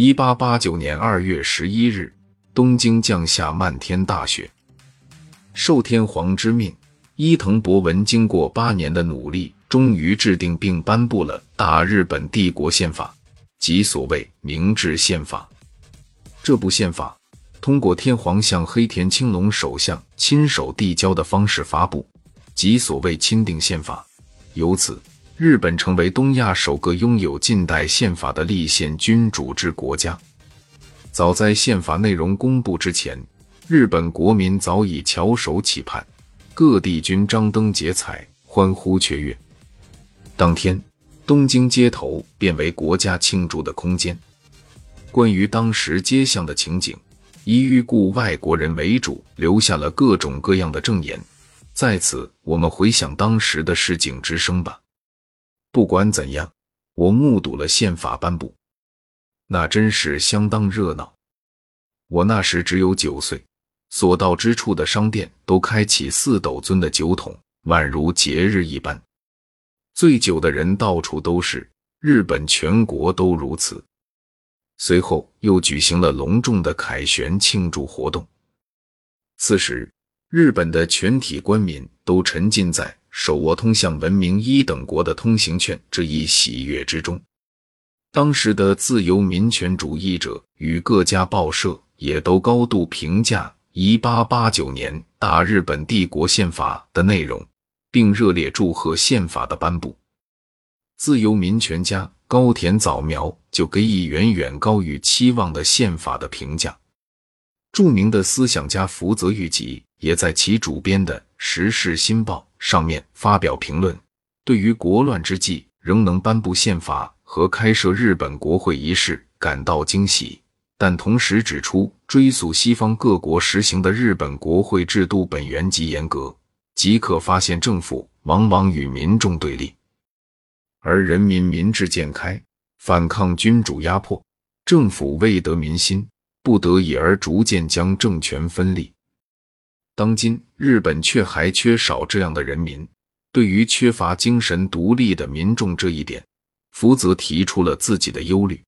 一八八九年二月十一日，东京降下漫天大雪。受天皇之命，伊藤博文经过八年的努力，终于制定并颁布了大日本帝国宪法，即所谓明治宪法。这部宪法通过天皇向黑田青龙首相亲手递交的方式发布，即所谓钦定宪法。由此，日本成为东亚首个拥有近代宪法的立宪君主制国家。早在宪法内容公布之前，日本国民早已翘首企盼，各地均张灯结彩，欢呼雀跃。当天，东京街头变为国家庆祝的空间。关于当时街巷的情景，以欲顾外国人为主，留下了各种各样的证言。在此，我们回想当时的市井之声吧。不管怎样，我目睹了宪法颁布，那真是相当热闹。我那时只有九岁。所到之处的商店都开启四斗樽的酒桶，宛如节日一般。醉酒的人到处都是，日本全国都如此。随后又举行了隆重的凯旋庆祝活动。此时，日本的全体官民都沉浸在手握通向文明一等国的通行券这一喜悦之中。当时的自由民权主义者与各家报社也都高度评价。一八八九年大日本帝国宪法的内容，并热烈祝贺宪法的颁布。自由民权家高田早苗就给予远远高于期望的宪法的评价。著名的思想家福泽谕吉也在其主编的《时事新报》上面发表评论，对于国乱之际仍能颁布宪法和开设日本国会一事感到惊喜。但同时指出，追溯西方各国实行的日本国会制度本源极严格，即可发现政府往往与民众对立，而人民民智渐开，反抗君主压迫，政府未得民心，不得已而逐渐将政权分立。当今日本却还缺少这样的人民。对于缺乏精神独立的民众这一点，福泽提出了自己的忧虑。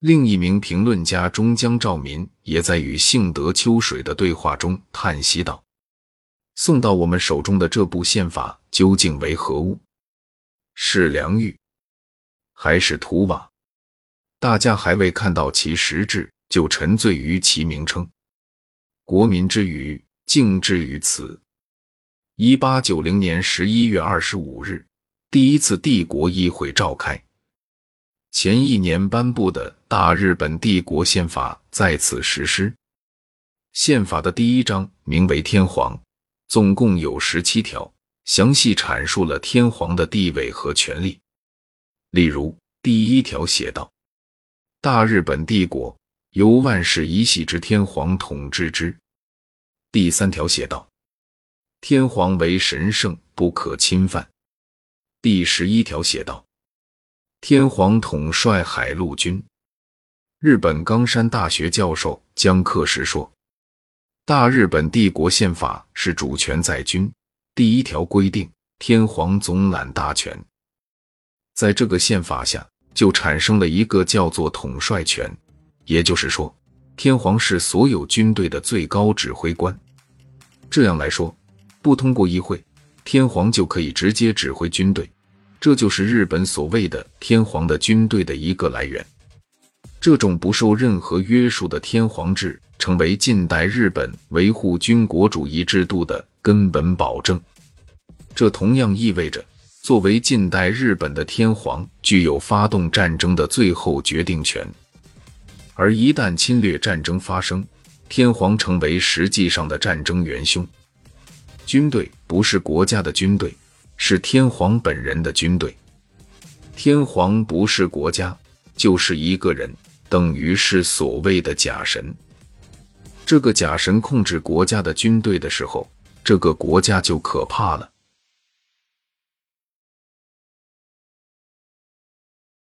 另一名评论家中江照民也在与幸德秋水的对话中叹息道：“送到我们手中的这部宪法究竟为何物？是良玉，还是土瓦？大家还未看到其实质，就沉醉于其名称。国民之余，竟至于此。”一八九零年十一月二十五日，第一次帝国议会召开。前一年颁布的大日本帝国宪法在此实施。宪法的第一章名为“天皇”，总共有十七条，详细阐述了天皇的地位和权利。例如，第一条写道：“大日本帝国由万世一系之天皇统治之。”第三条写道：“天皇为神圣，不可侵犯。”第十一条写道。天皇统帅海陆军。日本冈山大学教授江克时说：“大日本帝国宪法是主权在君。第一条规定，天皇总揽大权。在这个宪法下，就产生了一个叫做统帅权，也就是说，天皇是所有军队的最高指挥官。这样来说，不通过议会，天皇就可以直接指挥军队。”这就是日本所谓的天皇的军队的一个来源。这种不受任何约束的天皇制，成为近代日本维护军国主义制度的根本保证。这同样意味着，作为近代日本的天皇，具有发动战争的最后决定权。而一旦侵略战争发生，天皇成为实际上的战争元凶。军队不是国家的军队。是天皇本人的军队，天皇不是国家，就是一个人，等于是所谓的假神。这个假神控制国家的军队的时候，这个国家就可怕了。